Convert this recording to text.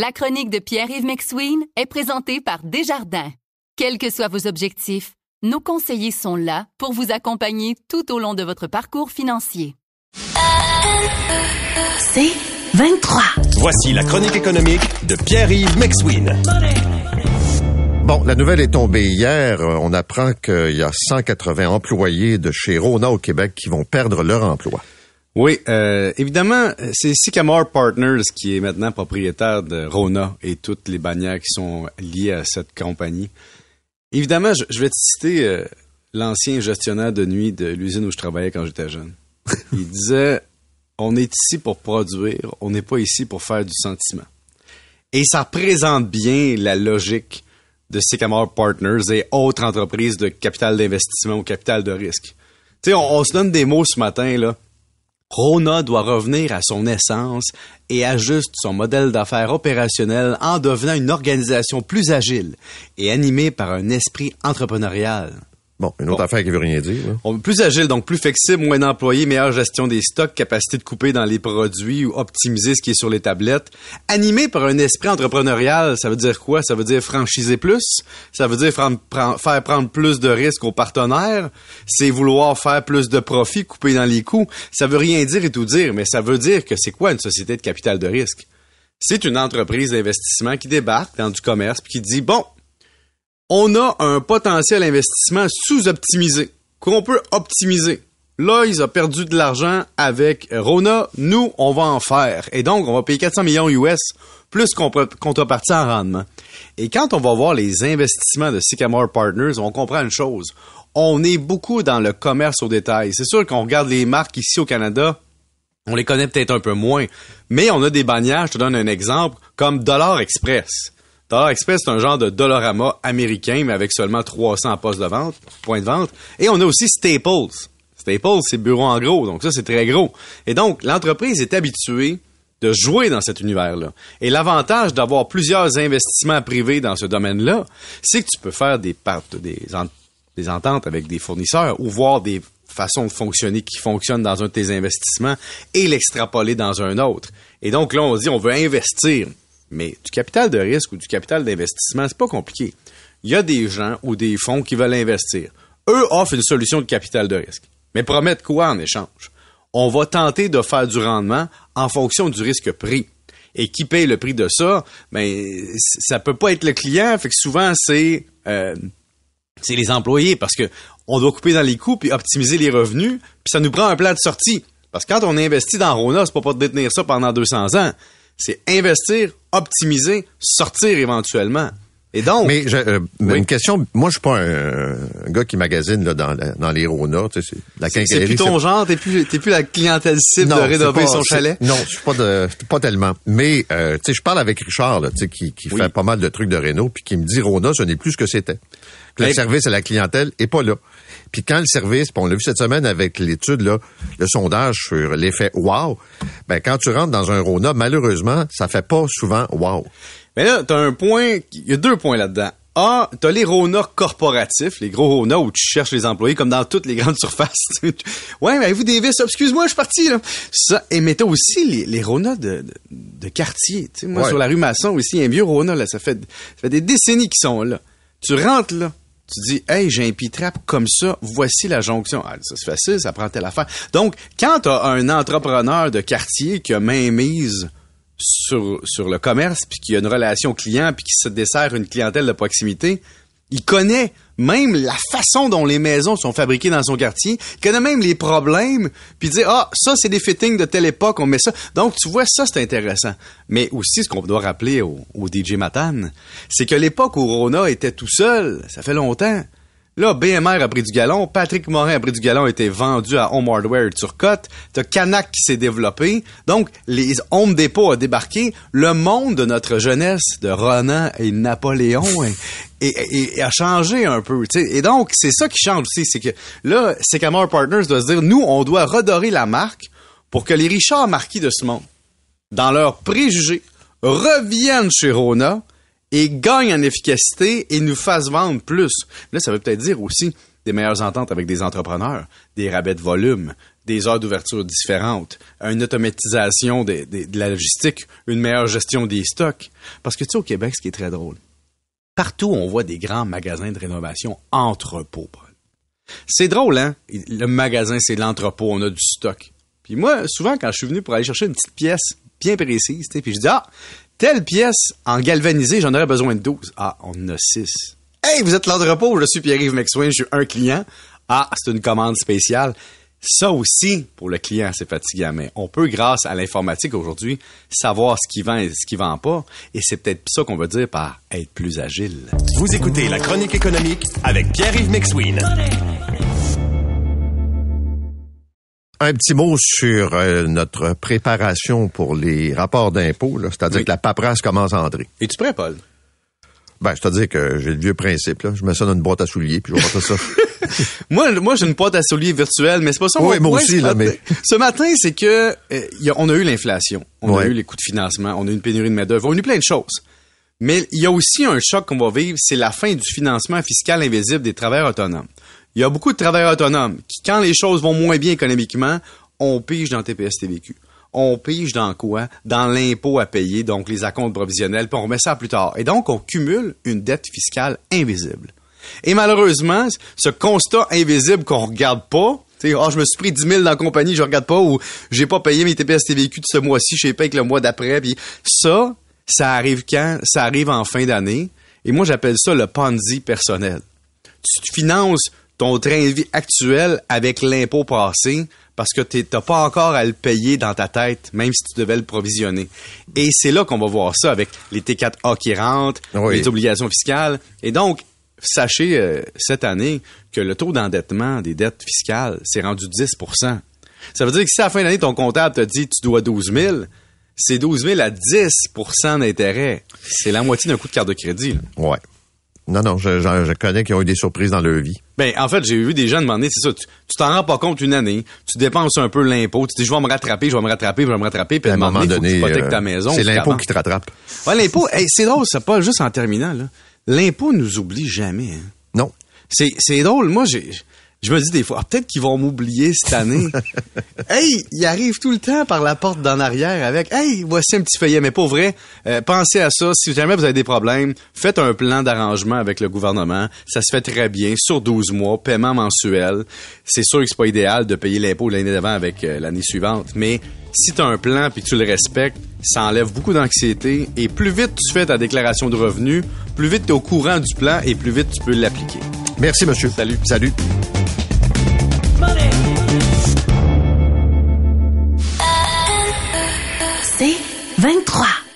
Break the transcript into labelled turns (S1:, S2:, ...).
S1: La chronique de Pierre-Yves McSween est présentée par Desjardins. Quels que soient vos objectifs, nos conseillers sont là pour vous accompagner tout au long de votre parcours financier.
S2: C'est 23.
S3: Voici la chronique économique de Pierre-Yves McSween.
S4: Bon, la nouvelle est tombée hier. Euh, On apprend qu'il y a 180 employés de chez Rona au Québec qui vont perdre leur emploi.
S5: Oui, euh, évidemment, c'est Sycamore Partners qui est maintenant propriétaire de Rona et toutes les bannières qui sont liées à cette compagnie. Évidemment, je, je vais te citer euh, l'ancien gestionnaire de nuit de l'usine où je travaillais quand j'étais jeune. Il disait On est ici pour produire, on n'est pas ici pour faire du sentiment. Et ça représente bien la logique de Sycamore Partners et autres entreprises de capital d'investissement ou capital de risque. Tu sais, on, on se donne des mots ce matin, là. Rona doit revenir à son essence et ajuste son modèle d'affaires opérationnel en devenant une organisation plus agile et animée par un esprit entrepreneurial.
S4: Bon, une autre
S5: Bon.
S4: affaire qui veut rien dire. là.
S5: On- Plus agile, donc plus flexible, moins d'employés, meilleure gestion des stocks, capacité de couper dans les produits ou optimiser ce qui est sur les tablettes. Animé par un esprit entrepreneurial, ça veut dire quoi? Ça veut dire franchiser plus? Ça veut dire faire prendre plus de risques aux partenaires? C'est vouloir faire plus de profit, couper dans les coûts? Ça veut rien dire et tout dire, mais ça veut dire que c'est quoi une société de capital de risque? C'est une entreprise d'investissement qui débarque dans du commerce puis qui dit, bon, on a un potentiel investissement sous-optimisé, qu'on peut optimiser. Ils ont perdu de l'argent avec Rona. Nous, on va en faire. Et donc, on va payer 400 millions US plus contre- contrepartie en rendement. Et quand on va voir les investissements de Sycamore Partners, on comprend une chose. On est beaucoup dans le commerce au détail. C'est sûr qu'on regarde les marques ici au Canada, on les connaît peut-être un peu moins, mais on a des bannières, je te donne un exemple, comme Dollar Express. Dollar Express, c'est un genre de Dollarama américain, mais avec seulement 300 postes de vente, points de vente. Et on a aussi Staples. Staples, c'est bureau en gros, donc ça, c'est très gros. Et donc, l'entreprise est habituée de jouer dans cet univers-là. Et l'avantage d'avoir plusieurs investissements privés dans ce domaine-là, c'est que tu peux faire des, des, des ententes avec des fournisseurs ou voir des façons de fonctionner qui fonctionnent dans un de tes investissements et l'extrapoler dans un autre. Et donc là, on dit on veut investir. Mais du capital de risque ou du capital d'investissement, c'est pas compliqué. Il y a des gens ou des fonds qui veulent investir. Eux offrent une solution de capital de risque. Mais promettent quoi en échange? On va tenter de faire du rendement en fonction du risque pris. Et qui paye le prix de ça? Ben, ça peut pas être le client, fait que souvent c'est euh, c'est les employés parce que on doit couper dans les coûts puis optimiser les revenus, puis ça nous prend un plan de sortie. Parce que quand on investit dans Rona, c'est pas pour détenir ça pendant 200 ans. C'est investir, optimiser, sortir éventuellement. Et donc,
S4: Mais je- euh,
S5: Oui.
S4: une question, moi je suis pas un, un gars qui magasine là, dans, dans les Rona, tu sais, c'est la
S5: c'est plus ton genre, t'es plus, t'es plus la clientèle cible de
S4: c'est
S5: rénover
S4: pas-
S5: son chalet?
S4: Non, je suis pas de, pas tellement. Mais euh, tu sais, je parle avec Richard, là, tu sais, qui, qui
S5: Oui.
S4: fait pas mal de trucs de réno, puis qui me dit Rona, ce n'est plus ce que c'était. Le service à la clientèle est pas là. Puis quand le service, on l'a vu cette semaine avec l'étude là, le sondage sur l'effet wow, ben quand tu rentres dans un Rona, malheureusement, ça fait pas souvent wow.
S5: Mais là, t'as un point, il y a deux points là-dedans. A, t'as les Rona corporatifs, les gros Rona où tu cherches les employés comme dans toutes les grandes surfaces. ouais, mais avez-vous des vis? Excuse-moi, je suis parti, là. Ça, et mais t'as aussi les, les Rona de, de, de quartier. Tu sais, moi,
S4: Ouais.
S5: sur la rue Masson, aussi, il y a un vieux Rona, là, ça fait, ça fait des décennies qu'ils sont là. Tu rentres, là. Tu dis, hey, j'ai un pitrap comme ça, voici la jonction. Ah, ça, c'est facile, ça prend telle affaire. Donc, quand t'as un entrepreneur de quartier qui a main mise sur, sur le commerce, puis qui a une relation client, puis qui se dessert une clientèle de proximité, il connaît même la façon dont les maisons sont fabriquées dans son quartier, il connaît même les problèmes, puis il dit ah ça c'est des fittings de telle époque, on met ça. Donc tu vois ça c'est intéressant. Mais aussi ce qu'on doit rappeler au, au DJ Matane, c'est que l'époque où Rona était tout seul, ça fait longtemps. Là, BMR a pris du galon, Patrick Morin a pris du galon, a été vendu à Home Hardware et Turcotte, t'as Canac qui s'est développé, donc les Home Depot a débarqué, le monde de notre jeunesse, de Ronan et Napoléon, et, et- et a changé un peu. Et donc, c'est ça qui change aussi, c'est que là, Sycamore Partners doit se dire, nous, on doit redorer la marque pour que les Richard Marquis de ce monde, dans leurs préjugés, reviennent chez Rona et gagnent en efficacité et nous fassent vendre plus. Là, ça veut peut-être dire aussi des meilleures ententes avec des entrepreneurs, des rabais de volume, des heures d'ouverture différentes, une automatisation de, la logistique, une meilleure gestion des stocks. Parce que tu sais, au Québec, ce qui est très drôle, partout on voit des grands magasins de rénovation entrepôts. C'est drôle, hein? Le magasin, c'est l'entrepôt, on a du stock. Puis moi, souvent, quand je suis venu pour aller chercher une petite pièce bien précise, puis je dis, ah, telle pièce en galvanisé, j'en aurais besoin de 12. Ah, on en a 6. Hey, vous êtes l'entrepôt, je suis Pierre-Yves McSwain, je suis un client. Ah, c'est une commande spéciale. Ça aussi, pour le client, c'est fatigant, mais on peut, grâce à l'informatique aujourd'hui, savoir ce qui vend et ce qui vend pas. Et c'est peut-être ça qu'on veut dire par être plus agile.
S3: Vous écoutez la chronique économique avec Pierre-Yves McSween.
S4: Un petit mot sur euh, notre préparation pour les rapports d'impôts, c'est-à-dire
S5: Oui.
S4: que la paperasse commence à entrer.
S5: Es-tu prêt, Paul?
S4: Ben, c'est-à-dire que j'ai le vieux principe, là. Je mets ça dans une boîte à souliers, puis je vais ça.
S5: Moi, moi j'ai une boîte à souliers virtuelle, mais c'est pas ça.
S4: Oui,
S5: mon
S4: moi
S5: point
S4: aussi,
S5: ce
S4: là,
S5: matin.
S4: mais-
S5: Ce matin, c'est que euh, y a- on a eu l'inflation, on a eu les coûts de financement, on a eu une pénurie de main-d'œuvre, on a eu plein de choses. Mais il y a aussi un choc qu'on va vivre, c'est la fin du financement fiscal invisible des travailleurs autonomes. Il y a beaucoup de travailleurs autonomes qui, quand les choses vont moins bien économiquement, on pige dans TPS-TVQ. On pige dans quoi? Dans l'impôt à payer, donc les acomptes provisionnels, puis on remet ça plus tard. Et donc, on cumule une dette fiscale invisible. Et malheureusement, ce constat invisible qu'on regarde pas, tu oh, je me suis pris 10 000 dans la compagnie, je regarde pas, ou j'ai pas payé mes TPS TVQ de ce mois-ci, je sais pas avec le mois d'après, puis ça, ça arrive quand? Ça arrive en fin d'année. Et moi, j'appelle ça le Ponzi personnel. Tu finances ton train de vie actuel avec l'impôt passé parce que tu n'as pas encore à le payer dans ta tête, même si tu devais le provisionner. Et c'est là qu'on va voir ça avec les T4A qui rentrent,
S4: Oui.
S5: les obligations fiscales. Et donc, sachez euh, cette année que le taux d'endettement des dettes fiscales s'est rendu 10% Ça veut dire que si à la fin d'année, ton comptable te dit tu dois 12 000, c'est 12 000 à 10% d'intérêt. C'est la moitié d'un coût de carte de crédit. là.
S4: ouais. Non, non, je, je- je connais qui ont eu des surprises dans leur vie.
S5: Ben, en fait, j'ai vu des gens demander, c'est ça, tu t'en rends pas compte une année, tu dépenses un peu l'impôt, tu dis, je vais me rattraper, je vais me rattraper, je vais me rattraper, puis
S4: à un moment
S5: faut que tu
S4: donné,
S5: hypothèques
S4: euh,
S5: ta maison.
S4: c'est l'impôt qui te rattrape.
S5: Ouais, l'impôt, hey, c'est drôle, ça, pas juste en terminant, là. L'impôt nous oublie jamais. hein.
S4: Non.
S5: C'est, c'est drôle, moi, j'ai, je me dis des fois, ah, peut-être qu'ils vont m'oublier cette année. hey, ils arrivent tout le temps par la porte d'en arrière avec, hey, voici un petit feuillet, mais pas vrai. Euh, pensez à ça. Si jamais vous avez des problèmes, faites un plan d'arrangement avec le gouvernement. Ça se fait très bien sur 12 mois, paiement mensuel. C'est sûr que c'est pas idéal de payer l'impôt l'année d'avant avec euh, l'année suivante, mais si tu as un plan puis que tu le respectes, ça enlève beaucoup d'anxiété et plus vite tu fais ta déclaration de revenus, plus vite tu es au courant du plan et plus vite tu peux l'appliquer.
S4: Merci, monsieur.
S5: Salut.
S4: Salut.
S2: C'est 23.